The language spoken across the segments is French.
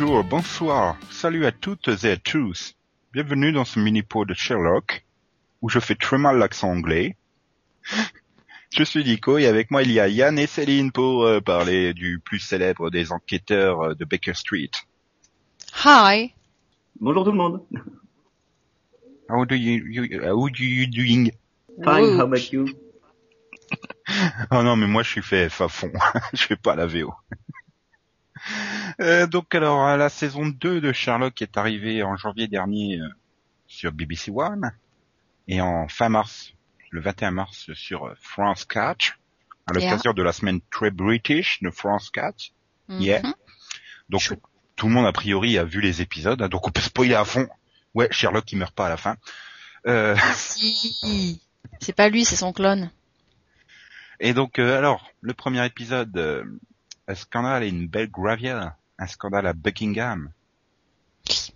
Bonjour, bonsoir, salut à toutes et à tous. Bienvenue dans ce mini-pot de Sherlock, où je fais très mal l'accent anglais. Je suis Nico et avec moi il y a Yann et Céline pour euh, parler du plus célèbre des enquêteurs euh, de Baker Street. Hi. Bonjour tout le monde. How do you, you how do you doing? Fine, how about you? Oh non mais moi je suis fait F à fond, je fais pas la VO. Euh, donc alors la saison 2 de Sherlock est arrivée en janvier dernier euh, sur BBC One et en fin mars, le 21 mars sur euh, France 4 à l'occasion de la semaine très British de France 4. Yeah. Mhm. Donc Chou. tout le monde a priori a vu les épisodes, hein, donc on peut spoiler à fond. Ouais, Sherlock il meurt pas à la fin. Euh, Si. C'est pas lui, c'est son clone. et donc euh, alors le premier épisode, euh, un scandale et une belle gravière, un scandale à Buckingham.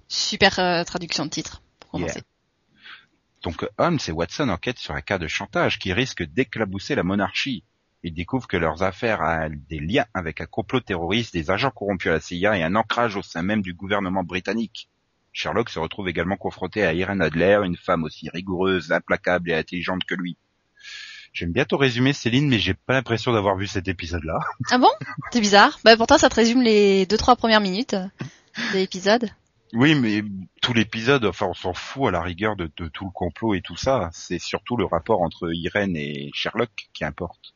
Super euh, traduction de titre, pour commencer. Yeah. Donc Holmes et Watson enquêtent sur un cas de chantage qui risque d'éclabousser la monarchie. Ils découvrent que leurs affaires ont des liens avec un complot terroriste, des agents corrompus à la CIA et un ancrage au sein même du gouvernement britannique. Sherlock se retrouve également confronté à Irene Adler, une femme aussi rigoureuse, implacable et intelligente que lui. J'aime bien ton résumé Céline, mais j'ai pas l'impression d'avoir vu cet épisode-là. Ah bon? C'est bizarre. Bah pourtant ça te résume les deux trois premières minutes euh, de l'épisode. Oui, mais tout l'épisode, enfin on s'en fout à la rigueur de, de tout le complot et tout ça. C'est surtout le rapport entre Irene et Sherlock qui importe.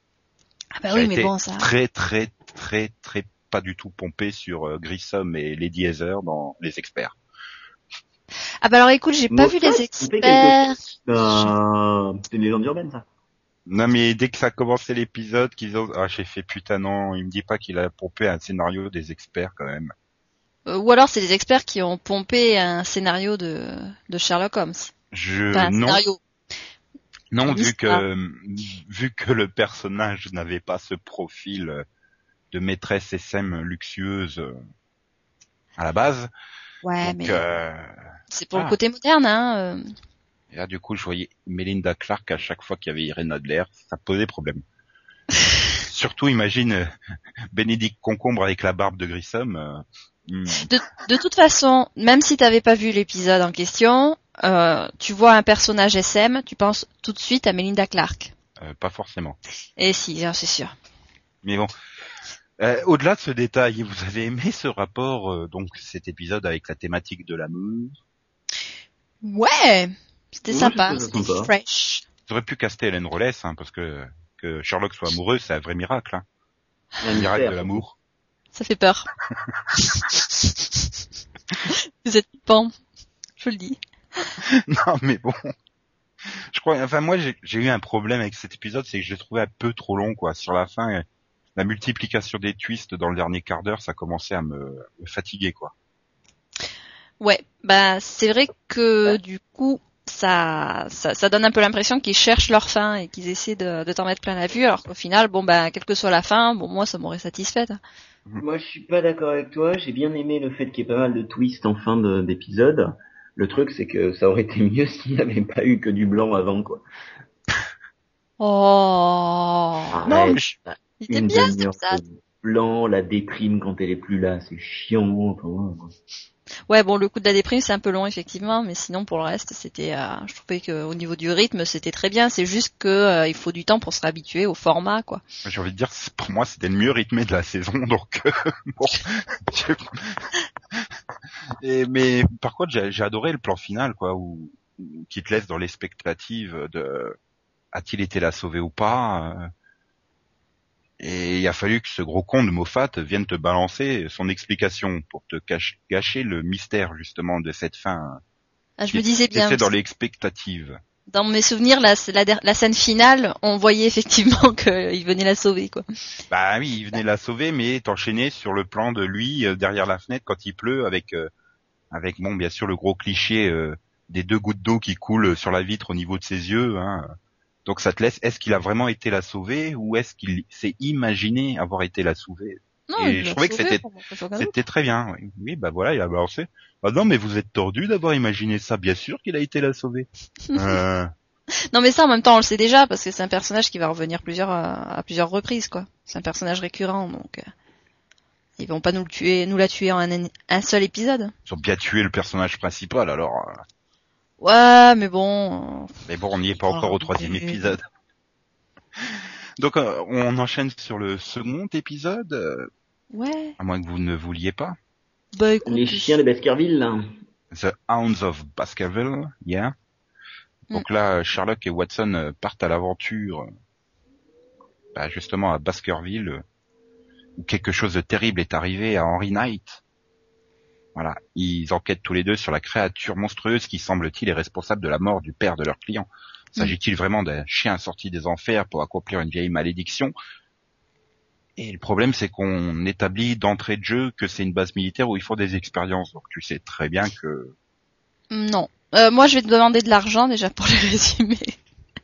Ah bah Ça oui, mais bon ça. Très, très, très, très pas du tout pompé sur euh, Grissom et Lady Heather dans Les Experts. Ah bah alors écoute, j'ai pas vu les experts. Euh, c'est une légende urbaine ça. Non mais dès que ça a commencé l'épisode, qu'ils ont... Ah j'ai fait putain non, il me dit pas qu'il a pompé un scénario des experts quand même. Euh, Ou alors c'est les experts qui ont pompé un scénario de, de Sherlock Holmes. Je... Enfin, un non, scénario. non vu que, vu que le personnage n'avait pas ce profil de maîtresse SM luxueuse euh, à la base. Ouais, donc, mais euh, c'est pour ah. le côté moderne, hein. Et là, du coup, je voyais Melinda Clark à chaque fois qu'il y avait Irene Adler, ça posait problème. Surtout, imagine euh, Bénédicte Concombre avec la barbe de Grissom. euh, hmm. De, de toute façon, même si t'avais pas vu l'épisode en question, euh, tu vois un personnage SM, tu penses tout de suite à Melinda Clark. Euh, pas forcément. Et si, hein, c'est sûr. Mais bon. Euh, Au-delà de ce détail, vous avez aimé ce rapport, euh, donc cet épisode avec la thématique de l'amour? Ouais, c'était sympa, c'était fresh. J'aurais pu caster Hélène Rollès, hein, parce que que Sherlock soit amoureux, c'est un vrai miracle. Hein. Un miracle de l'amour. Ça fait peur. Vous êtes flippant, je le dis. non, mais bon. Je crois, enfin moi j'ai eu un problème avec cet épisode, c'est que je l'ai trouvé un peu trop long, quoi. Sur la fin, la multiplication des twists dans le dernier quart d'heure, ça commençait à me, me fatiguer, quoi. Ouais, bah c'est vrai que du coup, ça, ça, ça donne un peu l'impression qu'ils cherchent leur fin et qu'ils essaient de, de t'en mettre plein la vue, alors qu'au final, bon bah quelle que soit la fin, bon moi ça m'aurait satisfaite. Moi, je suis pas d'accord avec toi. J'ai bien aimé le fait qu'il y ait pas mal de twists en fin de- d'épisode. Le truc, c'est que ça aurait été mieux s'il n'y avait pas eu que du blanc avant, quoi. Oh, Non, mais je- il était Une bien cet blanc, la déprime quand elle est plus là, c'est chiant. Enfin, ouais, quoi. Ouais, bon, le coup de la déprime, c'est un peu long, effectivement, mais sinon, pour le reste, c'était, euh, je trouvais que au niveau du rythme, c'était très bien. C'est juste que euh, il faut du temps pour se réhabituer au format, quoi. j'ai envie de dire, pour moi c'était le mieux rythmé de la saison, donc euh, bon. Et, mais par contre, j'ai j'ai adoré le plan final, quoi, où, où- qui te laisse dans l'expectative de a-t-il été la sauver ou pas. Et il a fallu que ce gros con de Moffat vienne te balancer son explication pour te cacher, gâcher le mystère justement de cette fin. Ah, je me disais bien. C'est dans l'expectative. Dans mes souvenirs, la, la, la scène finale, on voyait effectivement qu'il venait la sauver, quoi. Bah oui, il venait la sauver, mais t'enchaînais sur le plan de lui euh, derrière la fenêtre quand il pleut, avec euh, avec bon bien sûr le gros cliché euh, des deux gouttes d'eau qui coulent sur la vitre au niveau de ses yeux. Hein. Donc ça te laisse. Est-ce qu'il a vraiment été la sauver ou est-ce qu'il s'est imaginé avoir été la sauver Non, Et je trouvais que c'était-. C'était très bien. Oui. oui, bah voilà, il a balancé. Ah non, mais vous êtes tordu d'avoir imaginé ça. Bien sûr qu'il a été la sauver. Euh, Non, mais ça, en même temps, on le sait déjà, parce que c'est un personnage qui va revenir plusieurs, euh, à plusieurs reprises, quoi. C'est un personnage récurrent, donc. euh, ils vont pas nous le tuer, nous la tuer en un, un seul épisode. Ils ont bien tué le personnage principal, alors. Ouais, mais bon. euh, Mais bon, on n'y est pas encore au troisième épisode. Donc, euh, on enchaîne sur le second épisode, euh, Ouais. à moins que vous ne vouliez pas. Bah écoute. Les chiens de Baskerville, là. The Hounds of Baskerville, yeah. Donc là, Sherlock et Watson partent à l'aventure, bah, justement à Baskerville, où quelque chose de terrible est arrivé à Henry Knight. Voilà, ils enquêtent tous les deux sur la créature monstrueuse qui semble-t-il est responsable de la mort du père de leur client. S'agit-il vraiment d'un chien sorti des enfers pour accomplir une vieille malédiction? Et le problème, c'est qu'on établit d'entrée de jeu que c'est une base militaire où il faut des expériences. Donc tu sais très bien que Non. Euh, moi, je vais te demander de l'argent déjà pour les résumer.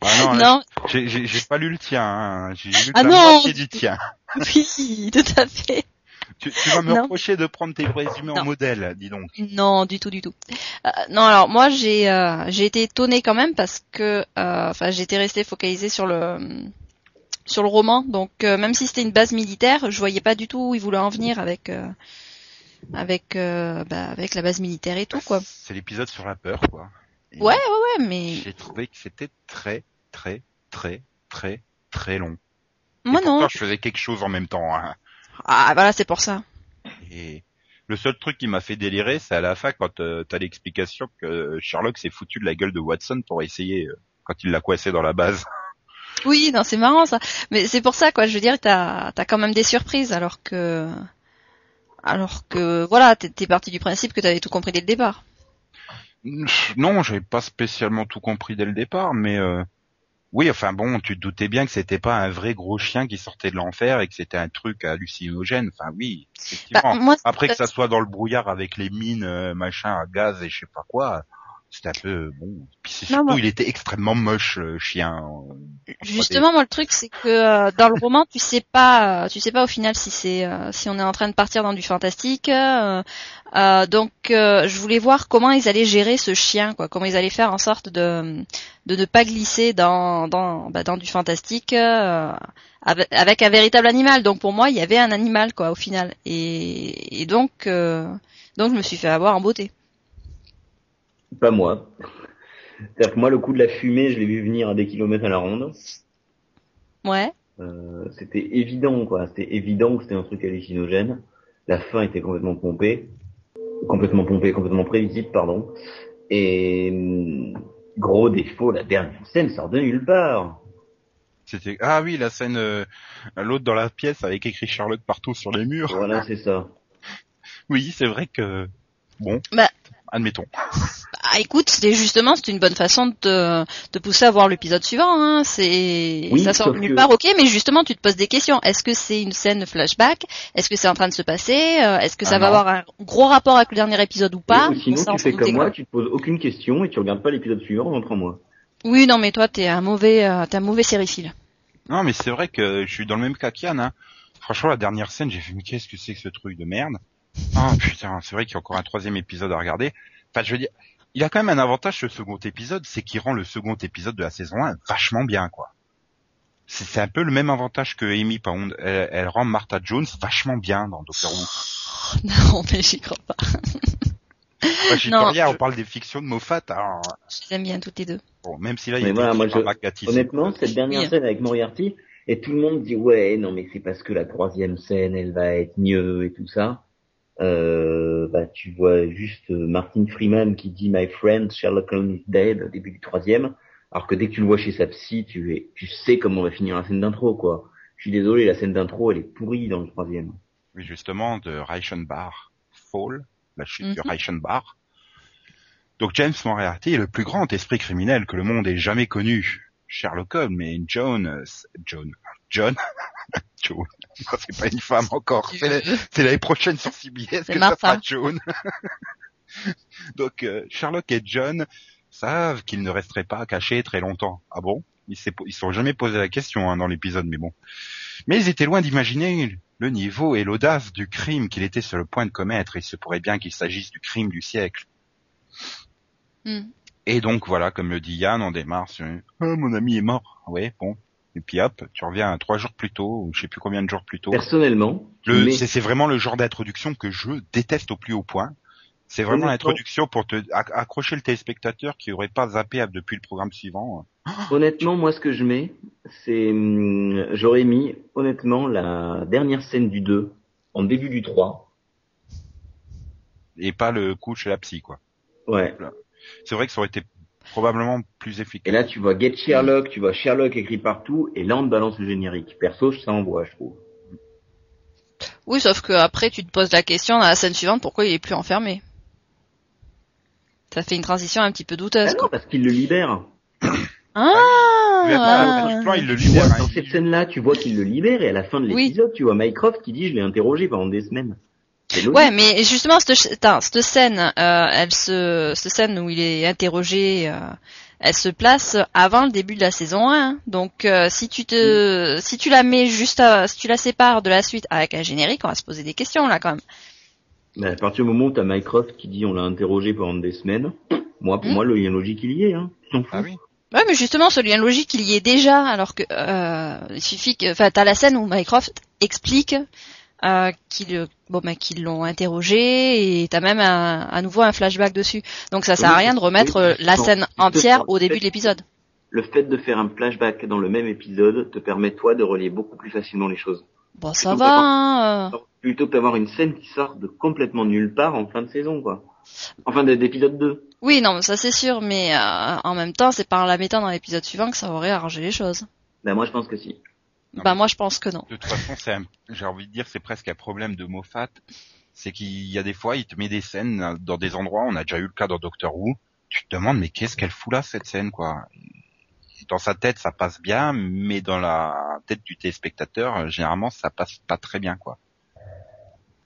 Ah non, là, non. j'ai- pas lu le tien, hein. j'ai lu que Ah la non, moitié du tien. Oui, tout à fait. Tu, tu vas me reprocher de prendre tes résumés en Non. modèle, dis donc. Non, du tout, du tout. Euh, non, alors moi j'ai euh, j'ai été étonnée quand même parce que euh, enfin j'étais restée focalisée sur le sur le roman, donc même si c'était une base militaire, je voyais pas du tout où ils voulaient en venir avec avec bah, avec la base militaire et tout quoi. C'est l'épisode sur la peur, quoi. Et Ouais, ouais, ouais, mais J'ai trouvé que c'était très, très, très, très, très long. Et moi pourtant, non. je faisais quelque chose en même temps. Hein. Ah voilà, c'est pour ça. Et le seul truc qui m'a fait délirer, c'est à la fin quand euh, t'as l'explication que Sherlock s'est foutu de la gueule de Watson pour essayer euh, quand il l'a coincé dans la base. Oui, non, c'est marrant ça. Mais c'est pour ça quoi, je veux dire, t'as t'as quand même des surprises alors que alors que voilà, t'es t'es parti du principe que t'avais tout compris dès le départ. Non, j'avais pas spécialement tout compris dès le départ, mais euh, oui, enfin bon, tu te doutais bien que c'était pas un vrai gros chien qui sortait de l'enfer et que c'était un truc hallucinogène. Enfin oui, effectivement. Bah, moi, Après que ça soit dans le brouillard avec les mines, euh, machin, à gaz et je sais pas quoi, c'était un peu bon. Puis c'est Non, surtout, moi- il était extrêmement moche, le chien. euh. Justement, moi le truc c'est que euh, dans le roman, tu sais pas, euh, tu sais pas au final si c'est euh, si on est en train de partir dans du fantastique. euh, euh, donc euh, je voulais voir comment ils allaient gérer ce chien, quoi, comment ils allaient faire en sorte de de ne pas glisser dans dans bah, dans du fantastique euh, avec, avec un véritable animal. Donc pour moi, il y avait un animal quoi au final, et, et donc euh, donc je me suis fait avoir en beauté. Pas moi. C'est-à-dire que moi, le coup de la fumée, je l'ai vu venir à des kilomètres à la ronde. Ouais. Euh, c'était évident, quoi. C'était évident que c'était un truc hallucinogène. La fin était complètement pompée. Complètement pompée, complètement prévisible, pardon. Et hum, gros défaut, la dernière scène sort de nulle part. C'était ah oui, la scène, euh, l'autre dans la pièce avec écrit Sherlock partout sur les murs. Voilà, c'est ça. Oui, c'est vrai que bon, Bah. admettons. Ah, écoute, c'était justement, c'est une bonne façon de te, te pousser à voir l'épisode suivant. Hein. C'est, Oui, ça sort de nulle que- part, ok, mais justement, tu te poses des questions. Est-ce que c'est une scène flashback? Est-ce que c'est en train de se passer? Euh, Est-ce que ça Ah va non. avoir un gros rapport avec le dernier épisode ou pas? Ou sinon, tu fais comme moi, tu te poses aucune question et tu regardes pas l'épisode suivant en rentrant moi. Oui, non, mais toi, t'es un mauvais, euh, t'es un mauvais sériephile. Non, mais c'est vrai que je suis dans le même cas qu'Yann. Hein. Franchement, la dernière scène, j'ai fait mais qu'est-ce que c'est que ce truc de merde? Ah putain, c'est vrai qu'il y a encore un troisième épisode à regarder. Enfin, je veux dire, il a quand même un avantage ce second épisode, c'est qu'il rend le second épisode de la saison 1 vachement bien, quoi. C'est c'est un peu le même avantage que Amy Pound. Elle, elle rend Martha Jones vachement bien dans Doctor Who. non, mais j'y crois pas. Moi, j'y peux Non, rien, je- on parle des fictions de Moffat. Alors, Je les aime bien toutes les deux. bon, même si là, il Mais était voilà, moi, je-. Honnêtement, cette dernière Oui. scène avec Moriarty, et tout le monde dit ouais, non mais c'est parce que la troisième scène, elle va être mieux et tout ça. Euh, bah tu vois juste euh, Martin Freeman qui dit My friend Sherlock Holmes is dead au début du troisième, alors que dès que tu le vois chez sa psy, tu es, tu sais comment va finir la scène d'intro quoi. Je suis désolé, la scène d'intro elle est pourrie dans le troisième. Oui, justement, de Reichenbach Fall, la chute de Mhm. Reichenbach. Donc James Moriarty est le plus grand esprit criminel que le monde ait jamais connu. Sherlock Holmes et John, euh, John, John, Non, c'est pas une femme encore, c'est la- c'est l'année prochaine sur CBS que ça sera John. Donc euh, Sherlock et John savent qu'ils ne resteraient pas cachés très longtemps. Ah bon? Ils se sont jamais posé la question hein, dans l'épisode, mais bon. Mais ils étaient loin d'imaginer le niveau et l'audace du crime qu'il était sur le point de commettre. Il se pourrait bien qu'il s'agisse du crime du siècle. Hmm. Et donc voilà, comme le dit Yann, on démarre sur Ah, mon ami est mort. Ouais, bon. Et puis hop, tu reviens trois jours plus tôt, ou je sais plus combien de jours plus tôt. Personnellement, Le, mais- c'est, vraiment le genre d'introduction que je déteste au plus haut point. C'est vraiment l'introduction pour te acc- accrocher le téléspectateur qui aurait pas zappé depuis le programme suivant. honnêtement, moi, ce que je mets, c'est, hum, j'aurais mis, honnêtement, la dernière scène du 2, en début du 3. Et pas le coup chez la psy, quoi. Ouais. C'est vrai que ça aurait été probablement plus Et efficace. là, tu vois Get Sherlock, tu vois Sherlock écrit partout, et là, on te balance le générique. Perso, ça envoie, je trouve. Oui, sauf que après tu te poses la question dans la scène suivante pourquoi il est plus enfermé? Ça fait une transition un petit peu Ah douteuse. non, quoi. parce qu'il le libère. Ah, plan, il le libère. hein, dans il- cette scène-là, tu vois qu'il le libère, et à la fin de Oui. l'épisode, tu vois Mycroft qui dit, je l'ai interrogé pendant des semaines. Ouais, mais justement cette, ch- attends, cette scène, euh, elle se, cette scène où il est interrogé, euh, elle se place avant le début de la saison 1. Donc euh, si tu te, si tu la mets juste, à- si tu la sépares de la suite avec un générique, on va se poser des questions là quand même. Mais à partir du moment où t'as Mycroft qui dit, on l'a interrogé pendant des semaines, moi, pour Hmm. moi, le lien logique, il y est, hein. Ah oui. Ouais, mais justement, ce lien logique, il y est déjà, alors que euh, il suffit que, enfin, t'as la scène où Mycroft explique euh, qu'ils, bon, ben, qu'ils l'ont interrogé et t'as même un- à nouveau un flashback dessus. Donc ça sert à rien de remettre oui, euh, la scène entière au début fait- de l'épisode. Le fait de faire un flashback dans le même épisode te permet, toi, de relier beaucoup plus facilement les choses. Bon, ça Plutôt va. Hein, euh. Plutôt que d'avoir une scène qui sort de complètement nulle part en fin de saison, quoi. Enfin, d'épisode 2. Oui, non, mais ça c'est sûr, mais euh, en même temps, c'est par la mettant dans l'épisode suivant que ça aurait arrangé les choses. Ben, moi, je pense que si. Non, bah moi, je pense que non. De toute façon, c'est un- j'ai envie de dire, c'est presque un problème de Moffat. C'est qu'il y a des fois, il te met des scènes dans des endroits, on a déjà eu le cas dans Doctor Who, tu te demandes, mais qu'est-ce qu'elle fout là, cette scène, quoi? Dans sa tête, ça passe bien, mais dans la tête du téléspectateur, généralement, ça passe pas très bien, quoi.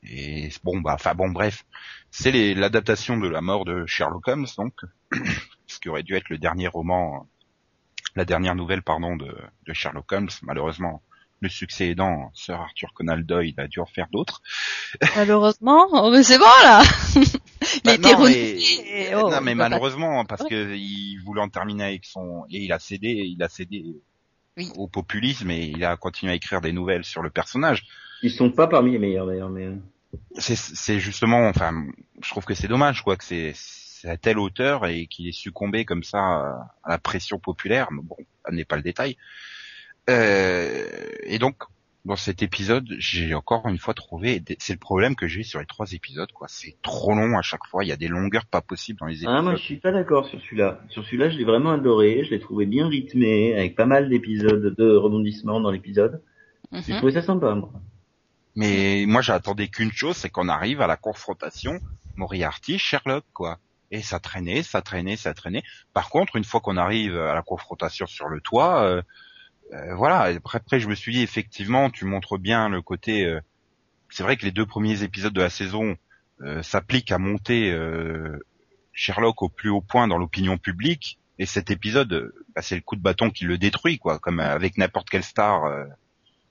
Et bon, bah, enfin bon, bref. C'est l'adaptation de la mort de Sherlock Holmes, donc, ce qui aurait dû être le dernier roman, la dernière nouvelle, pardon, de, de Sherlock Holmes. Malheureusement, le succès aidant, Sir Arthur Conan Doyle a dû en faire d'autres. Malheureusement, oh, mais c'est bon là. il Bah, été non, mais, Oh, non, mais pas- malheureusement, parce que il voulait en terminer avec son, et il a cédé, il a cédé Oui. au populisme et il a continué à écrire des nouvelles sur le personnage. Ils sont pas parmi les meilleurs, d'ailleurs, mais... euh, C'est, justement, enfin, je trouve que c'est dommage, quoi, que c'est à telle hauteur et qu'il ait succombé comme ça à la pression populaire. Mais bon, ça n'est pas le détail. Euh, et donc, dans cet épisode, j'ai encore une fois trouvé, c'est le problème que j'ai sur les trois épisodes, quoi. C'est trop long à chaque fois. Il y a des longueurs pas possibles dans les épisodes. Ah, moi, je suis pas d'accord sur celui-là. Sur celui-là, je l'ai vraiment adoré. Je l'ai trouvé bien rythmé, avec pas mal d'épisodes, de rebondissements dans l'épisode. J'ai Mhm. trouvé ça sympa, moi. Mais moi, j'attendais qu'une chose, c'est qu'on arrive à la confrontation Moriarty-Sherlock, quoi. Et ça traînait, ça traînait, ça traînait. Par contre, une fois qu'on arrive à la confrontation sur le toit, euh, euh, voilà. Après, après, je me suis dit, effectivement, tu montres bien le côté... euh, c'est vrai que les deux premiers épisodes de la saison s'appliquent à monter Sherlock au plus haut point dans l'opinion publique. Et cet épisode, bah, c'est le coup de bâton qui le détruit, quoi, comme avec n'importe quelle star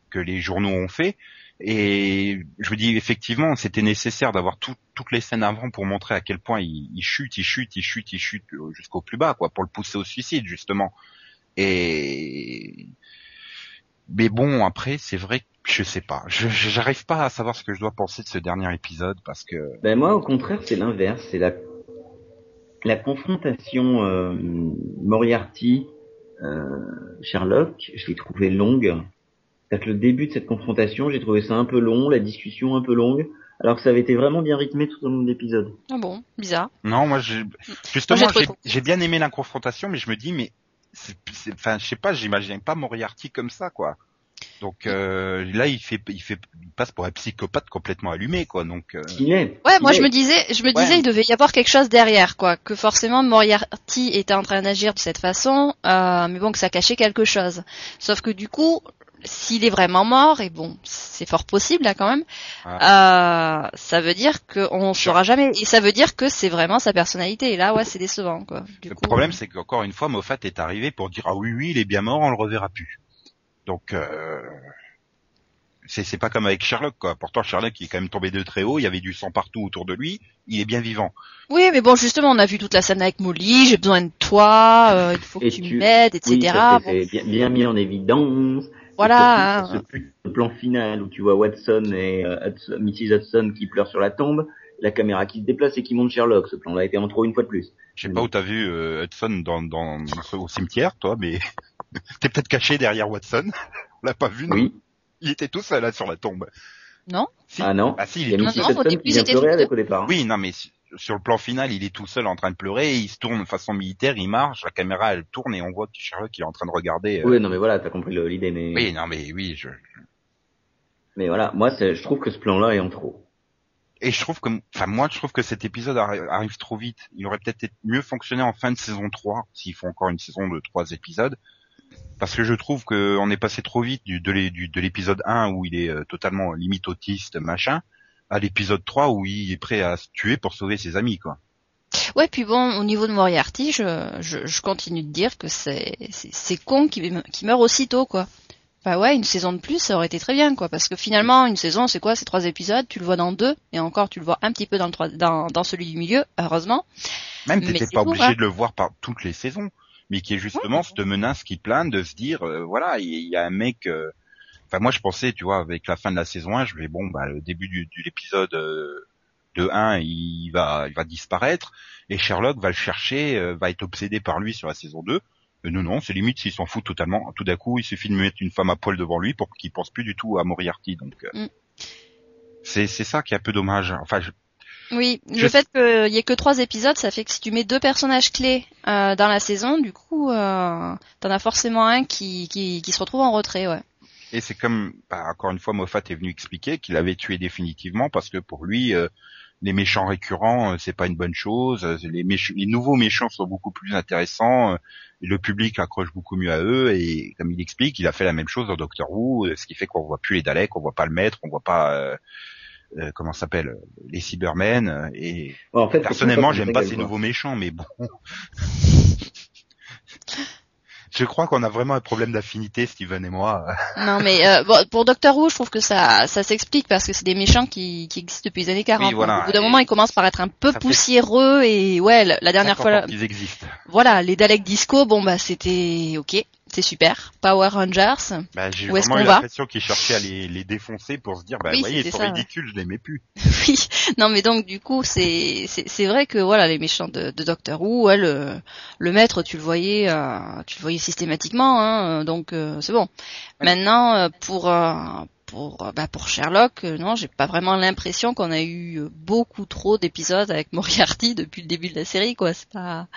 que les journaux ont fait. Et je me dis effectivement, c'était nécessaire d'avoir tout- toutes les scènes avant pour montrer à quel point il, chute, il chute, il chute, il chute euh, jusqu'au plus bas, quoi, pour le pousser au suicide justement. Et mais bon, après, c'est vrai que je sais pas, je j'arrive pas à savoir ce que je dois penser de ce dernier épisode parce que Ben moi, au contraire, c'est l'inverse. C'est la confrontation euh, Moriarty euh, Sherlock. Je l'ai trouvé longue. C'est-à-dire que le début de cette confrontation, j'ai trouvé ça un peu long, la discussion un peu longue, alors que ça avait été vraiment bien rythmé tout au long de l'épisode. Ah bon, bizarre. non, moi Moi, justement j'ai bien aimé la confrontation, mais je me dis mais enfin je sais pas, j'imaginais pas Moriarty comme ça quoi. Donc euh, là il fait il fait il passe pour un psychopathe complètement allumé quoi. Donc euh, Il est. Ouais, moi je me disais, je me Ouais. disais, il devait y avoir quelque chose derrière, quoi, que forcément Moriarty était en train d'agir de cette façon, euh, mais bon que ça cachait quelque chose. Sauf que du coup, s'il est vraiment mort, et bon, c'est fort possible là quand même, euh, ça veut dire qu'on saura jamais, et ça veut dire que c'est vraiment sa personnalité. Et là, ouais, c'est décevant, quoi. Du Le coup, problème, c'est qu'encore une fois, Moffat est arrivé pour dire ah oui oui, il est bien mort, on le reverra plus. Donc euh, c'est pas comme avec Sherlock quoi. Pourtant Sherlock il est quand même tombé de très haut, il y avait du sang partout autour de lui, il est bien vivant. Oui, mais bon, justement, on a vu toute la scène avec Molly, j'ai besoin de toi, euh, il faut que tu, tu- m'aides, etc. Oui, ça, Bon, c'est bien, bien mis en évidence. Voilà. Hein. ce de plan final où tu vois Watson et euh, Hudson- Mrs. Hudson qui pleurent sur la tombe, la caméra qui se déplace et qui monte Sherlock. Ce plan-là a été en trop une fois de plus. Je sais pas où t'as vu euh, Hudson dans, dans, au cimetière, toi, mais t'es peut-être caché derrière Watson. On l'a pas vu, non? Oui. Il était tout seul là sur la tombe. Non Si. Ah non. Ah si, il Il y est tout Non, seul. non, au début, avec au départ. Oui, non, mais sur le plan final, il est tout seul en train de pleurer, il se tourne de façon militaire, il marche, la caméra elle tourne et on voit que Sherlock il est en train de regarder. euh, Oui, non mais voilà, t'as compris l'idée, mais Oui, non, mais oui, je, mais voilà, moi je trouve que ce plan-là est en trop. Et je trouve que, enfin moi je trouve que cet épisode arri- arrive trop vite. Il aurait peut-être mieux fonctionné en fin de saison 3, s'ils font encore une saison de trois épisodes. Parce que je trouve que on est passé trop vite du, de l'é- du- de l'épisode 1 où il est euh, totalement limite autiste, machin, à l'épisode 3 où il est prêt à se tuer pour sauver ses amis, quoi. Ouais, puis bon, au niveau de Moriarty, je, je, je continue de dire que c'est c'est c'est con qui, qui meurt aussitôt, quoi. Bah ouais, une saison de plus, ça aurait été très bien, quoi. Parce que finalement, une saison, c'est quoi? C'est trois épisodes, tu le vois dans deux, et encore, tu le vois un petit peu dans, le trois, dans, dans celui du milieu, heureusement. Même t'étais pas tout, obligé de le voir par toutes les saisons, mais qui est justement cette menace qui plane de se dire, euh, voilà, il y, il y a un mec. euh, Enfin, moi, je pensais, tu vois, avec la fin de la saison 1, je vais bon, bah, le début du, de l'épisode euh, de 1, il va, il va disparaître, et Sherlock va le chercher, euh, va être obsédé par lui sur la saison 2. Euh, non, non, c'est limite s'il s'en fout totalement. Tout d'un coup, il suffit de mettre une femme à poil devant lui pour qu'il pense plus du tout à Moriarty. Donc, euh, Mm. c'est c'est ça qui est un peu dommage. Enfin, je, Oui, Je- le fait qu'il y ait que trois épisodes, ça fait que si tu mets deux personnages clés euh, dans la saison, du coup, euh, t'en as forcément un qui, qui, qui se retrouve en retrait, ouais. Et c'est comme, bah, encore une fois, Moffat est venu expliquer qu'il avait tué définitivement parce que pour lui, euh, les méchants récurrents, euh, c'est pas une bonne chose. Euh, Les, méch- les nouveaux méchants sont beaucoup plus intéressants. euh, le public accroche beaucoup mieux à eux. Et comme il explique, il a fait la même chose dans Doctor Who, euh, ce qui fait qu'on voit plus les Daleks, on voit pas le Maître, on voit pas euh, euh, comment s'appelle les Cybermen. Et Ouais, en fait, personnellement, j'aime pas ces nouveaux méchants, mais bon. Je crois qu'on a vraiment un problème d'affinité, Steven et moi. Non, mais euh, bon, pour Doctor Who, je trouve que ça, ça s'explique parce que c'est des méchants qui, qui existent depuis les années 40. Oui, voilà, au bout d'un moment, ils commencent par être un peu ça fait- poussiéreux et ouais, la, dernière fois, qu'ils existent. voilà, les Daleks Disco, bon bah c'était ok, c'est super. Power Rangers, Bah, j'ai Où est-ce vraiment eu qu'on va l'impression qu'ils cherchaient à les, les défoncer pour se dire, bah, Oui, vous voyez, ils sont ça, ouais. ridicules, je l'aimais plus. oui. Non mais donc du coup, c'est c'est c'est vrai que voilà, les méchants de, de Doctor Who, ouais, le le maître, tu le voyais, euh, tu le voyais systématiquement, hein, donc euh, c'est bon. Maintenant, euh, pour euh, pour euh, bah, pour Sherlock, euh, non, j'ai pas vraiment l'impression qu'on a eu euh, beaucoup trop d'épisodes avec Moriarty depuis le début de la série, quoi. C'est pas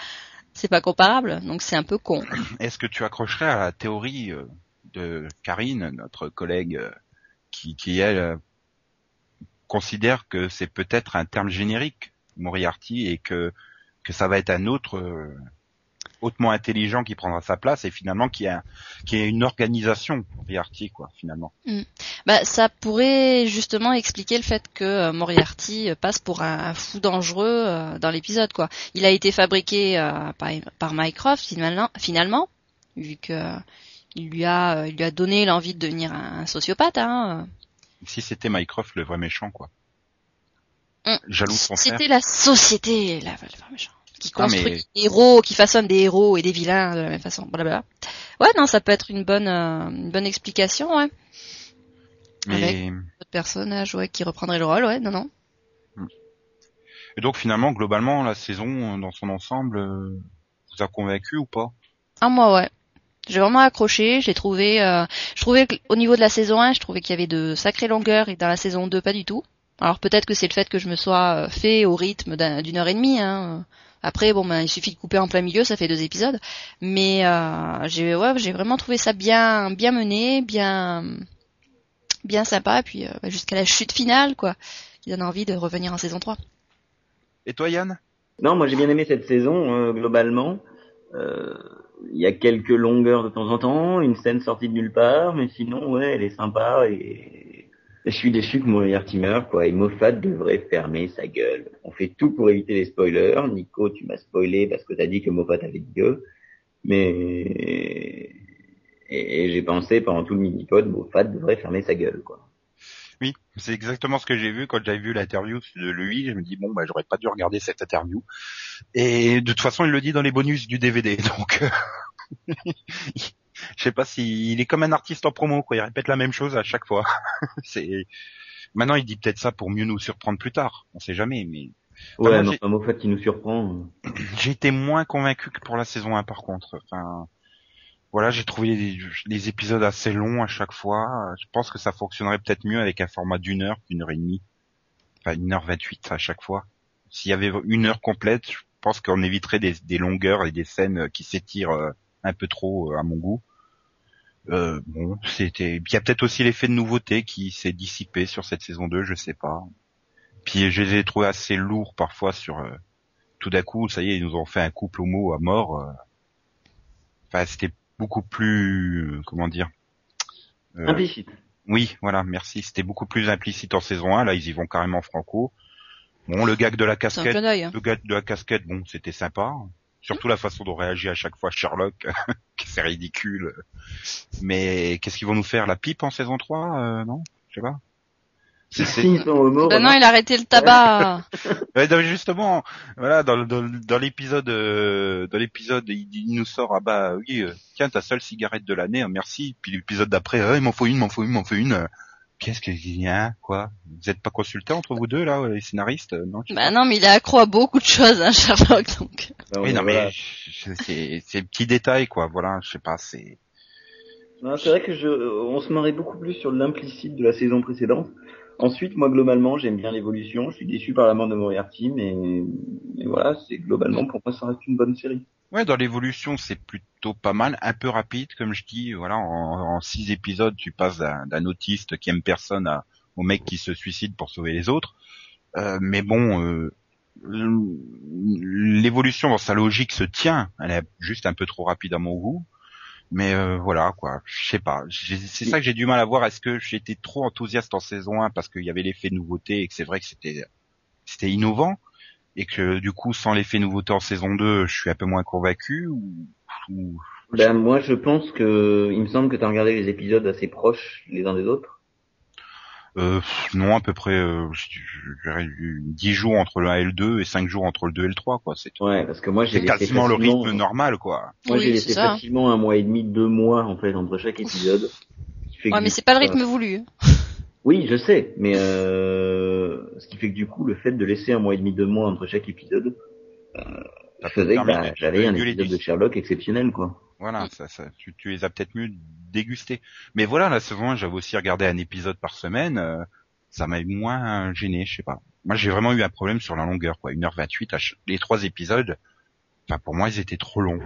c'est pas comparable, donc c'est un peu con. Est-ce que tu accrocherais à la théorie euh, de Karine, notre collègue, euh, qui, elle, euh, considère que c'est peut-être un terme générique, Moriarty, et que, ça va être un autre hautement intelligent qui prendra sa place, et finalement qui a, qui a une organisation, Moriarty, quoi, finalement. Bah, ça pourrait justement expliquer le fait que euh, Moriarty euh, passe pour un, un fou dangereux euh, dans l'épisode, quoi. Il a été fabriqué euh, par, par Mycroft finalement, finalement, vu que il lui a, il lui a donné l'envie de devenir un, un sociopathe. Hein. Si c'était Mycroft le vrai méchant, quoi. Hum. Jaloux de son. C'était la société, la, le vrai méchant, qui construit mais- des héros, qui façonne des héros et des vilains de la même façon. Blablabla. Ouais, non, ça peut être une bonne, euh, une bonne explication, ouais. Mais... D'autres personnages, ouais, qui reprendraient le rôle, ouais, non, non. Et donc finalement, globalement, la saison euh, dans son ensemble euh, vous a convaincu ou pas? Ah moi ouais. J'ai vraiment accroché, j'ai trouvé euh, je trouvais qu'au niveau de la saison 1, je trouvais qu'il y avait de sacrées longueurs et dans la saison 2 pas du tout. Alors peut-être que c'est le fait que je me sois fait au rythme d'un- d'une heure et demie hein. Après bon ben il suffit de couper en plein milieu, ça fait deux épisodes. Mais euh, j'ai ouais, j'ai vraiment trouvé ça bien bien mené, bien bien sympa et puis euh, bah, jusqu'à la chute finale quoi, qui donne envie de revenir en saison 3. Et toi Yann? Non, moi j'ai bien aimé cette saison euh, globalement. Euh, Il y a quelques longueurs de temps en temps, une scène sortie de nulle part, mais sinon ouais, elle est sympa et je suis déçu que Moriarty meure quoi. Et Moffat devrait fermer sa gueule. On fait tout pour éviter les spoilers. Nico, tu m'as spoilé parce que t'as dit que Moffat avait dit gueux, mais et j'ai pensé pendant tout le mini-pod, Moffat devrait fermer sa gueule quoi. Oui, c'est exactement ce que j'ai vu quand j'avais vu l'interview de lui. Je me dis bon bah j'aurais pas dû regarder cette interview. Et de toute façon il le dit dans les bonus du DVD. Donc euh, je sais pas s'il est comme un artiste en promo quoi. Il répète la même chose à chaque fois. c'est maintenant il dit peut-être ça pour mieux nous surprendre plus tard. On sait jamais mais. Ouais, non, un mot fait qui nous surprend. J'ai été moins convaincu que pour la saison 1 par contre. Enfin, voilà, j'ai trouvé les, épisodes assez longs à chaque fois. Je pense que ça fonctionnerait peut-être mieux avec un format d'une heure qu'une heure et demie. Enfin, une heure vingt-huit à chaque fois. S'il y avait une heure complète, je pense qu'on éviterait des, longueurs et des scènes qui s'étirent euh, un peu trop euh, à mon goût. Euh, bon, c'était. Il y a peut-être aussi l'effet de nouveauté qui s'est dissipé sur cette saison 2, je sais pas. Puis je les ai trouvés assez lourds parfois sur. tout d'un coup, ça y est, ils nous ont fait un couple homo à mort. Enfin, c'était beaucoup plus, euh, comment dire euh, Implicite. Oui, voilà, merci. C'était beaucoup plus implicite en saison 1. Là, ils y vont carrément franco. Bon, le gag de la casquette, hein. le gag de la casquette, bon, c'était sympa. Surtout la façon dont réagit à chaque fois Sherlock, c'est ridicule. Mais qu'est-ce qu'ils vont nous faire La pipe en saison 3 euh, Non? Je sais pas. Ben non, il a arrêté le tabac. justement, voilà, dans, dans, l'épisode, euh, dans l'épisode, il, nous sort, ah bah oui, euh, tiens, ta seule cigarette de l'année, hein, merci. Puis l'épisode d'après, ah, il m'en faut une, m'en faut une, m'en faut une. Qu'est-ce qu'il y a, quoi? Vous êtes pas consultés entre vous deux là, les scénaristes? Non. Bah non, mais il est accro à beaucoup de choses, hein, Sherlock. Donc. oui, non, mais c'est, c'est petits détails, quoi. Voilà, je sais pas, c'est. c'est vrai que je, on se marrait beaucoup plus sur l'implicite de la saison précédente. Ensuite, moi globalement, j'aime bien l'évolution. Je suis déçu par la mort de Moriarty, mais, mais voilà, c'est globalement pour moi ça reste une bonne série. Ouais, dans l'évolution, c'est plutôt pas mal, un peu rapide, comme je dis. Voilà, en, six épisodes, tu passes d'un autiste qui aime personne à, au mec qui se suicide pour sauver les autres. Euh, mais bon, euh, l'évolution dans sa logique se tient. Elle est juste un peu trop rapide à mon goût. Mais euh, voilà quoi, je sais pas. C'est ça que j'ai du mal à voir. Est-ce que j'étais trop enthousiaste en saison 1 parce qu'il y avait l'effet nouveauté et que c'est vrai que c'était c'était innovant et que du coup sans l'effet nouveauté en saison 2, je suis un peu moins convaincu ou, Ben moi je pense que il me semble que tu as regardé les épisodes assez proches les uns des autres. Euh, non, à peu près, euh, je 10 jours entre le 1 et le 2 et 5 jours entre le 2 et le 3, quoi. C'est ouais, parce que moi j'ai quasiment le rythme normal, quoi. Moi j'ai laissé facilement un mois et demi, deux mois en fait entre chaque épisode. Ouais, mais c'est pas le rythme voulu. Oui, je sais, mais euh, ce qui fait que du coup, le fait de laisser un mois et demi, deux mois entre chaque épisode, euh, ça faisait que bah, j'avais un épisode de Sherlock exceptionnel, quoi. Voilà, ça, ça, tu, tu les as peut-être mieux dégustés. Mais voilà, la saison 1, j'avais aussi regardé un épisode par semaine. Euh, ça m'a moins gêné, je sais pas. Moi, j'ai vraiment eu un problème sur la longueur, quoi. 1h28, les trois épisodes, enfin, pour moi, ils étaient trop longs.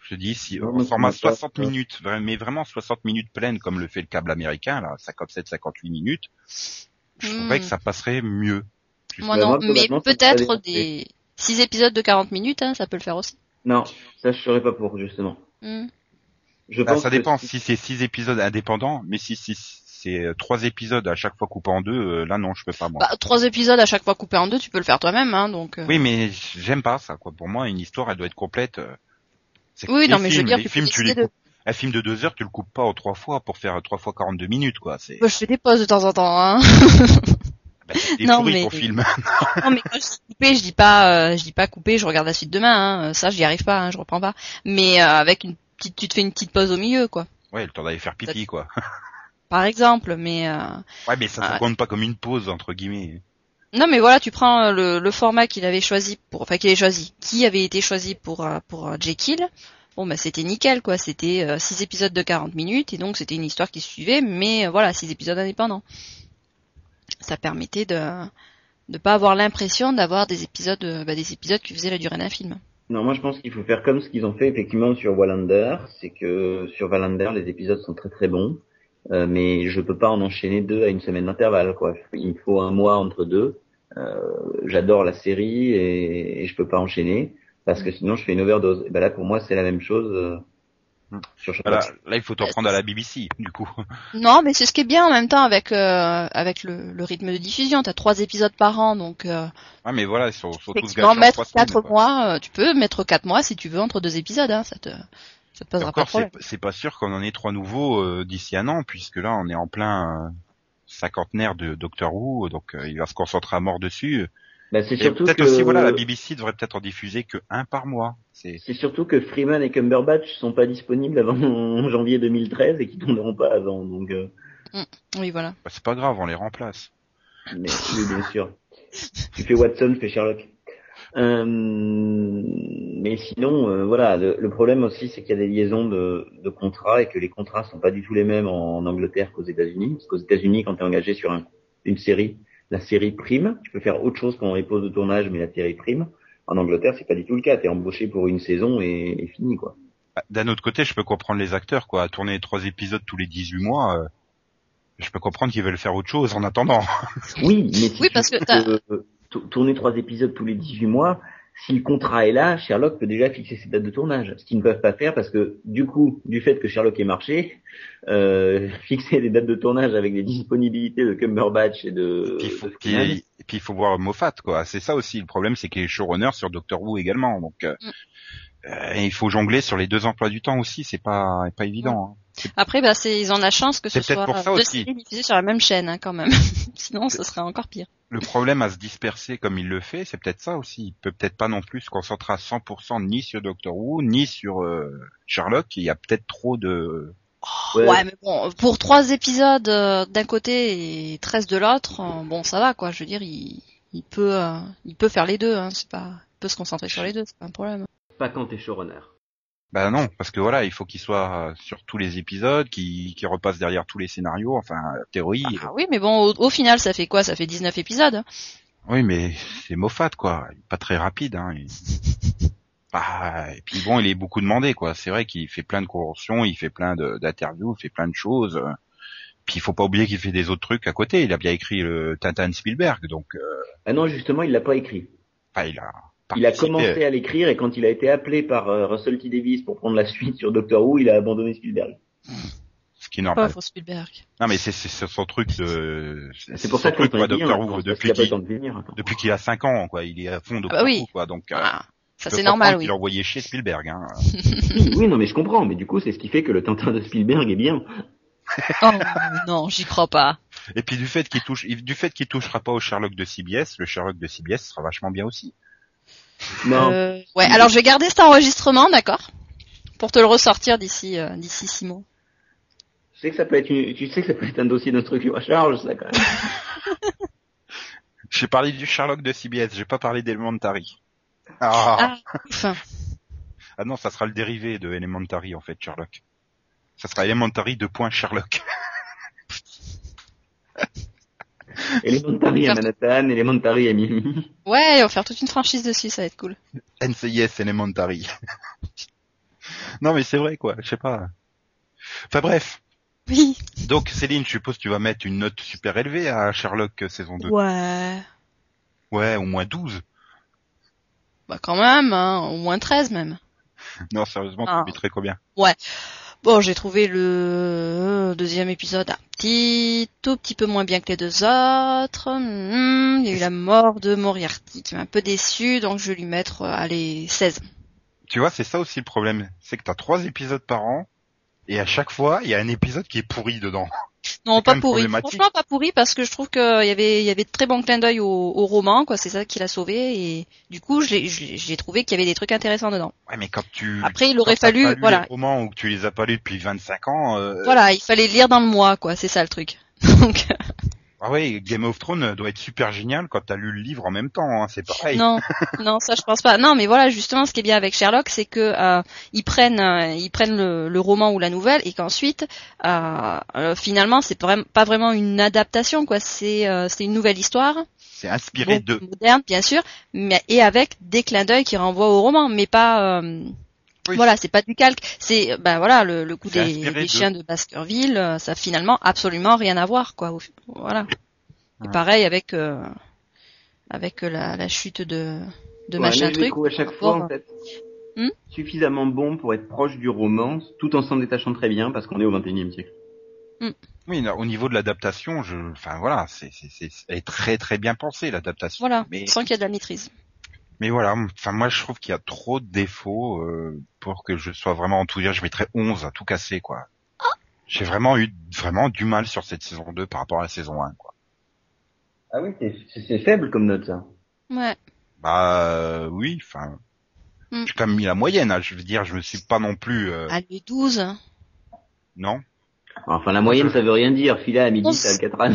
Je dis, si on format 60 minutes, mais vraiment 60 minutes pleines, comme le fait le câble américain, là, 57, 58 minutes, je trouverais que hmm. ça passerait mieux. Moi non, mais peut-être des 6 épisodes de 40 minutes, hein, ça peut le faire aussi. Non, ça je serais pas pour, justement. Hmm. Je bah, ça dépend si c'est six épisodes indépendants, mais si, si c'est euh, trois épisodes à chaque fois coupés en deux, euh, là non, je peux pas moi. Bah, trois épisodes à chaque fois coupés en deux, tu peux le faire toi-même, hein, donc. Euh. Oui, mais j'aime pas ça, quoi. Pour moi, une histoire, elle doit être complète. Oui, non, mais je veux dire, tu films, tu les coupes. Un film de deux heures, tu le coupes pas en trois fois pour faire trois fois 42 minutes, quoi. C'est. Bah, je fais des pauses de temps en temps, hein. Bah, non, mais... film. non mais quand je dis couper, je dis pas, je dis pas couper, je regarde la suite demain. Hein. Ça, j'y arrive pas, hein, je reprends pas. Mais avec une tu te fais une petite pause au milieu, quoi. Ouais, le temps d'aller faire pipi, quoi. Par exemple, mais. Euh, ouais, mais ça ne compte pas comme une pause entre guillemets. Non, mais voilà, tu prends euh, le, le format qu'il avait choisi pour, enfin qu'il avait choisi, qui avait été choisi pour euh, pour Jekyll. Bon, bah c'était nickel, quoi. C'était six épisodes de 40 minutes et donc c'était une histoire qui suivait, mais voilà, six épisodes indépendants. Ça permettait de de pas avoir l'impression d'avoir des épisodes, bah, des épisodes qui faisaient la durée d'un film. Non, moi je pense qu'il faut faire comme ce qu'ils ont fait effectivement sur Wallander, c'est que sur Wallander les épisodes sont très très bons, euh, mais je peux pas en enchaîner deux à une semaine d'intervalle quoi. Il me faut un mois entre deux. Euh, J'adore la série et, et, je peux pas enchaîner parce que sinon je fais une overdose. Et ben là pour moi c'est la même chose. Euh, Hmm. là, il faut t'en prendre à la BBC, du coup. Non, mais c'est ce qui est bien en même temps avec euh, avec le, le, rythme de diffusion. T'as trois épisodes par an, donc. Euh, ah, mais voilà, ils sont, sont tous mettre quatre mois. Euh, tu peux mettre quatre mois si tu veux entre deux épisodes. Hein, ça te ça te posera pas de. C'est pas sûr qu'on en ait trois nouveaux euh, d'ici un an, puisque là, on est en plein cinquantenaire de Doctor Who, donc euh, il va se concentrer à mort dessus. Bah, c'est surtout peut-être que aussi, voilà, la BBC devrait peut-être en diffuser que un par mois. C'est c'est surtout que Freeman et Cumberbatch sont pas disponibles avant janvier 2013 et qui tourneront pas avant. Donc, euh, Oui, voilà. bah, c'est pas grave, on les remplace. mais oui, bien sûr. Tu fais Watson, tu fais Sherlock. Euh, mais sinon, euh, voilà, le, le problème aussi, c'est qu'il y a des liaisons de, de contrats et que les contrats sont pas du tout les mêmes en, Angleterre qu'aux États-Unis. Parce qu'aux États-Unis, quand tu es engagé sur un- une série, la série prime. Tu peux faire autre chose pendant les pauses de tournage, mais la série prime. En Angleterre, c'est pas du tout le cas. T'es embauché pour une saison et, et fini, quoi. Bah, D'un autre côté, je peux comprendre les acteurs, quoi. À tourner trois épisodes tous les 18 mois, euh, je peux comprendre qu'ils veulent faire autre chose en attendant. Oui, mais si Oui, tu parce que euh, tou- tourner trois épisodes tous les 18 mois, si le contrat est là, Sherlock peut déjà fixer ses dates de tournage. Ce qu'ils ne peuvent pas faire parce que du coup, du fait que Sherlock ait marché, euh, fixer des dates de tournage avec des disponibilités de Cumberbatch et de, Puis il faut, de puis, Freeman, et puis il faut voir Moffat, quoi. C'est ça aussi. Le problème, c'est qu'il est showrunner sur Doctor Who également. Donc, euh, Mm. euh, et il faut jongler sur les deux emplois du temps aussi. C'est pas, pas évident. hein. Après, bah, c'est, ils ont la chance que ce soit pour ça deux aussi. séries diffusées sur la même chaîne, hein, quand même. Sinon, ce serait encore pire. Le problème à se disperser comme il le fait, c'est peut-être ça aussi. Il peut peut-être pas non plus se concentrer à 100% ni sur Doctor Who, ni sur euh, Sherlock. Il y a peut-être trop de... Ouais. Ouais. mais bon, pour trois épisodes euh, d'un côté et 13 de l'autre, euh, bon, ça va, quoi. Je veux dire, il, il peut, euh, il peut faire les deux, hein. C'est pas, il peut se concentrer sur les deux, c'est pas un problème. pas quand t'es showrunner. Bah non, parce que voilà, il faut qu'il soit sur tous les épisodes, qu'il qu'il repasse derrière tous les scénarios. Enfin, la théorie. Ah oui, mais bon, au, au final, ça fait quoi? Ça fait 19 épisodes. hein. Oui, mais c'est Moffat, quoi. Il est Pas très rapide, hein. Il- Ah, et puis bon, il est beaucoup demandé, quoi. C'est vrai qu'il fait plein de conventions, il fait plein de- d'interviews, il fait plein de choses. euh. Puis il faut pas oublier qu'il fait des autres trucs à côté. Il a bien écrit le Tintin Spielberg, donc euh, Ah non, justement, il l'a pas écrit. enfin, il a. Il a commencé à l'écrire et quand il a été appelé par euh, Russell T. Davis pour prendre la suite sur Doctor Who, il a abandonné Spielberg. Ce qui est Pas normal. pour Spielberg. Non, mais c'est c'est son truc de. C'est pour ça son que truc, quoi, Doctor Who, depuis qu'il pas depuis qu'il a 5 ans, quoi. Il est à fond Doctor bah oui. Who, quoi. Donc. euh, Ah, ça c'est normal, oui. a envoyé chier Spielberg, hein. Oui, oui, non, mais je comprends. Mais du coup, c'est ce qui fait que le Tintin de Spielberg est bien. Oh non, j'y crois pas. Et puis du fait qu'il touche, du fait qu'il touchera pas au Sherlock de CBS, le Sherlock de CBS sera vachement bien aussi. Non. Euh, ouais, alors je vais garder cet enregistrement, d'accord? Pour te le ressortir d'ici euh, d'ici six mois. Tu sais que ça peut être une- tu sais que ça peut être un dossier d'instruction à charge, ça, quand même. J'ai parlé du Sherlock de CBS, j'ai pas parlé d'Elementary. Ah. Ah, Enfin, Ah non, ça sera le dérivé de Elementary en fait, Sherlock. Ça sera Elementary de point Sherlock. Elementary à Manhattan, Elementary à Miami. ouais, on va faire toute une franchise dessus, ça va être cool. NCIS Elementary. non mais c'est vrai quoi, je sais pas. Enfin bref. Oui. Donc Céline, je suppose que tu vas mettre une note super élevée à Sherlock euh, saison 2. Ouais. Ouais, au moins 12. Bah quand même, hein, au moins 13 même. Non, sérieusement, Ah. tu mettrais combien? Bon, j'ai trouvé le deuxième épisode un petit, tout petit peu moins bien que les deux autres. Hmm, il y a eu la mort de Moriarty qui m'a un peu déçu, donc je vais lui mettre, euh, allez, 16. Tu vois, c'est ça aussi le problème. C'est que t'as trois épisodes par an, et à chaque fois, il y a un épisode qui est pourri dedans. Non, pas pourri. Franchement, pas pourri parce que je trouve qu'il y avait, il y avait de très bons clins d'œil au, au roman, quoi. C'est ça qui l'a sauvé et du coup, j'ai trouvé qu'il y avait des trucs intéressants dedans. Ouais, mais quand tu... Après, il aurait fallu, pas lu voilà, les romans ou que tu les as pas lus depuis 25 ans, euh, voilà, il fallait lire dans le mois, quoi. C'est ça le truc. Donc, ah ouais, Game of Thrones doit être super génial quand t'as lu le livre en même temps, hein, c'est pareil. non, non, ça je pense pas. Non, mais voilà, justement, ce qui est bien avec Sherlock, c'est que euh, ils prennent, euh, ils prennent le, le roman ou la nouvelle et qu'ensuite, euh, euh, finalement, c'est pas, pas vraiment une adaptation, quoi. C'est, euh, c'est une nouvelle histoire. C'est inspiré Bon, de... moderne bien sûr, mais et avec des clins d'œil qui renvoient au roman, mais pas euh, Oui. voilà, c'est pas du calque, c'est ben voilà le, le coup des, inspiré des de- chiens de Baskerville, euh, ça a finalement absolument rien à voir quoi. Voilà. Et pareil avec euh, avec la, la chute de de Ouais, machin truc. à chaque fois, en fait, Hmm? suffisamment bon pour être proche du roman, tout en s'en détachant très bien, parce qu'on est au 21e siècle. Oui, non, au niveau de l'adaptation, je... Enfin voilà, c'est, c'est, c'est, est très très bien pensée l'adaptation. Voilà, Mais, sans qu'il y ait de la maîtrise. Mais voilà, enfin moi je trouve qu'il y a trop de défauts euh, pour que je sois vraiment enthousiaste. Je mettrais 11 à tout casser quoi. J'ai vraiment eu vraiment du mal sur cette saison 2 par rapport à la saison 1. Quoi. Ah oui, c'est- c'est faible comme note ça. Ouais. Bah euh, oui, enfin, Hmm. j'ai quand même mis la moyenne. hein, je veux dire, je me suis pas non plus, euh, Allez, 12. non. Enfin, la moyenne, ça veut rien dire. Filet à midi, On c'est s- Alcatraz.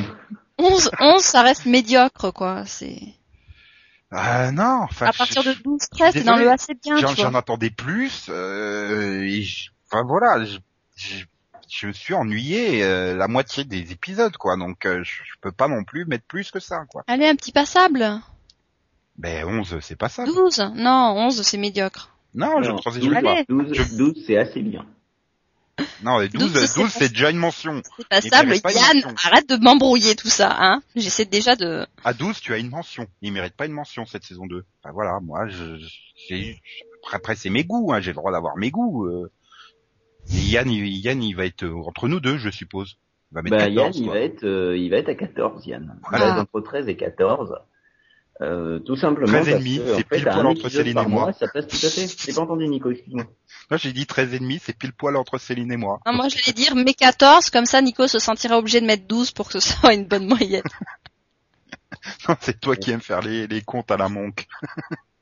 11, 11, ça reste médiocre, quoi. C'est, Euh, non, enfin, à partir je- de 12, 13, c'est dans le assez bien, j'en, attendais plus. Euh, et enfin voilà, je, je, je me suis ennuyé euh, la moitié des épisodes, quoi. Donc euh, je, je peux pas non plus mettre plus que ça, quoi. Allez, un petit passable. Ben 11, c'est pas ça. 12. Non, 11, c'est médiocre. Non, je Non, croisais 12, jamais. Allez. 12, 12, c'est assez bien. Non, et 12, 12, 12, c'est déjà une mention. C'est pas une Yann, arrête de m'embrouiller tout ça, hein. J'essaie déjà de... À 12, tu as une mention. Il mérite pas une mention cette saison 2. Enfin voilà, moi, je, j'ai, après, après, c'est mes goûts, hein, j'ai le droit d'avoir mes goûts. euh. Mais Yann, il, Yann, il va être euh, entre nous deux, je suppose. Il va mettre Bah, 14, Yann, il quoi. va être, euh, il va être à 14, Yann. Il Voilà. va être entre 13 et 14. Euh, tout simplement 13 et parce demi, c'est pile poil entre Céline et moi. Ça passe tout à fait. J'ai pas entendu Nico, excuse-moi. Là, j'ai dit 13 et demi, c'est pile poil entre Céline et moi. Non, moi, j'allais dire mes 14, comme ça, Nico se sentira obligé de mettre 12 pour que ce soit une bonne moyenne. c'est toi qui aimes faire les, les comptes à la monque.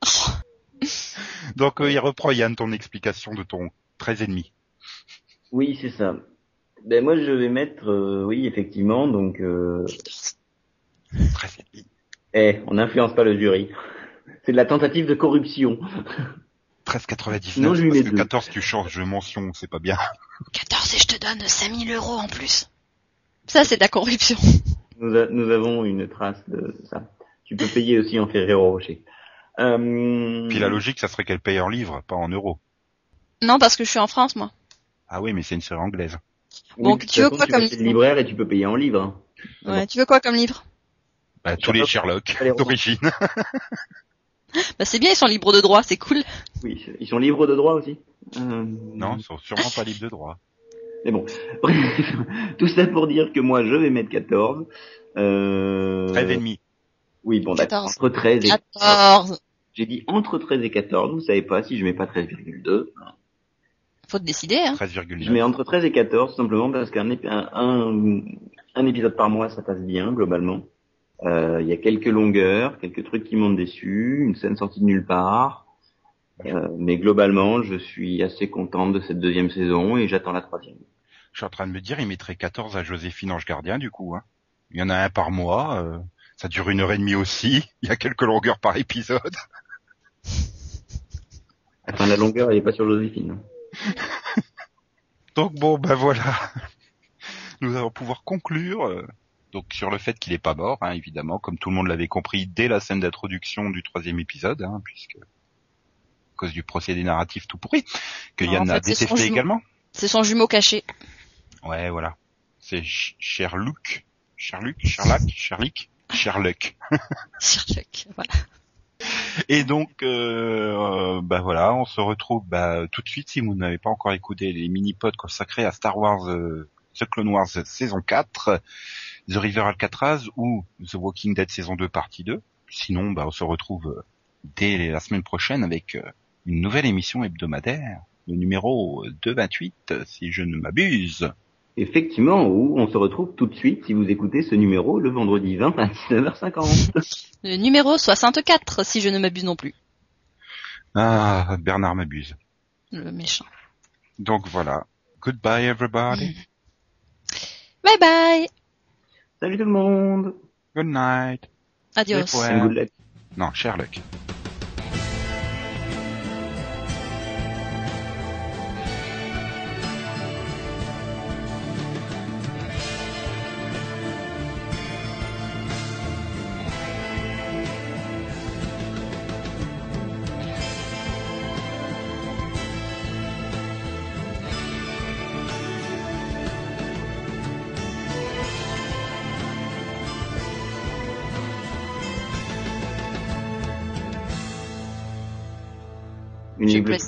Donc, euh, il reprend Yann ton explication de ton 13 et demi. Oui, c'est ça. Ben, moi, je vais mettre, euh, oui, effectivement, donc, euh, 13 et demi. Eh, on n'influence pas le jury. C'est de la tentative de corruption. 13,99. Sinon, je lui parce mets que deux. 14, tu changes de mention, c'est pas bien. 14 et je te donne 5000 euros en plus. Ça, c'est de la corruption. Nous, a- nous avons une trace de ça. Tu peux payer aussi en Ferrero Rocher. Euh... Puis la logique, ça serait qu'elle paye en livres, pas en euros. Non, parce que je suis en France, moi. Ah oui, mais c'est une série anglaise. Donc, tu veux façon, quoi tu comme livre libraire et tu peux payer en livre. Ah Ouais, tu veux quoi comme livre? Bah, tous les Sherlock d'origine. Bah, c'est bien, ils sont libres de droit, c'est cool. Oui, ils sont libres de droit aussi. Euh, non, ils sont sûrement pas libres de droit. Mais bon, bref, tout ça pour dire que moi je vais mettre 14. Euh... 13 et demi. Oui, bon d'accord, 14. entre 13 et 14. J'ai dit entre 13 et 14, vous savez pas si je mets pas 13,2. Faut te décider, hein. 13,9. Je mets entre 13 et 14 simplement parce qu'un épi- un, un, un épisode par mois ça passe bien globalement. Euh, Il y a quelques longueurs, quelques trucs qui m'ont déçu, une scène sortie de nulle part. Euh, mais globalement, je suis assez contente de cette deuxième saison et j'attends la troisième. Je suis en train de me dire, il mettrait 14 à Joséphine Ange Gardien, du coup. Hein. Il y en a un par mois. euh, ça dure une heure et demie aussi. Il y a quelques longueurs par épisode. Enfin, la longueur, elle est pas sur Joséphine. Donc bon, ben voilà. Nous allons pouvoir conclure. Donc sur le fait qu'il est pas mort, hein, évidemment, comme tout le monde l'avait compris dès la scène d'introduction du troisième épisode, hein, puisque à cause du procédé narratif tout pourri, que Non, Yann en a fait, son détesté également. C'est son jumeau caché. Ouais, voilà. C'est Sherlock, Sherlock, Sherlock, Sherlock, Sherlock. Sherlock, voilà. Et donc, euh, euh, bah voilà, on se retrouve bah, tout de suite si vous n'avez pas encore écouté les mini-pods consacrés à Star Wars, euh, The Clone Wars saison 4, The River Alcatraz ou The Walking Dead saison 2 partie 2. Sinon, bah, on se retrouve euh, dès la semaine prochaine avec euh, une nouvelle émission hebdomadaire, le numéro 228 si je ne m'abuse. Effectivement, où on se retrouve tout de suite si vous écoutez ce numéro le vendredi 20 à 19h50. Le numéro 64, si je ne m'abuse non plus. Ah, Bernard m'abuse. Le méchant. Donc voilà. Goodbye everybody. Bye bye. Salut tout le monde. Good night. Adios. And good luck. Non, Sherlock.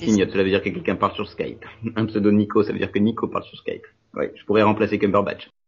Clignote, cela veut dire que quelqu'un parle sur Skype. Un pseudo Nico, ça veut dire que Nico parle sur Skype. Ouais, je pourrais remplacer Cumberbatch.